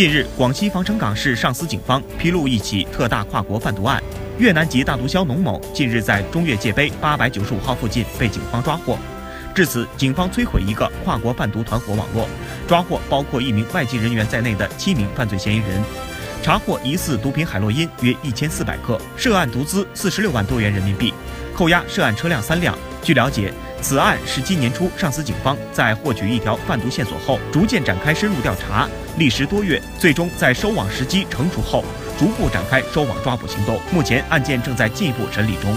近日，广西防城港市上司警方披露一起特大跨国贩毒案，越南籍大毒枭农某近日在中越界碑八百九十五号附近被警方抓获。至此，警方摧毁一个跨国贩毒团伙网络，抓获包括一名外籍人员在内的七名犯罪嫌疑人，查获疑似毒品海洛因约一千四百克，涉案毒资四十六万多元人民币，扣押涉案车辆三辆。据了解，此案是今年初上司警方在获取一条贩毒线索后，逐渐展开深入调查，历时多月，最终在收网时机成熟后，逐步展开收网抓捕行动。目前案件正在进一步审理中。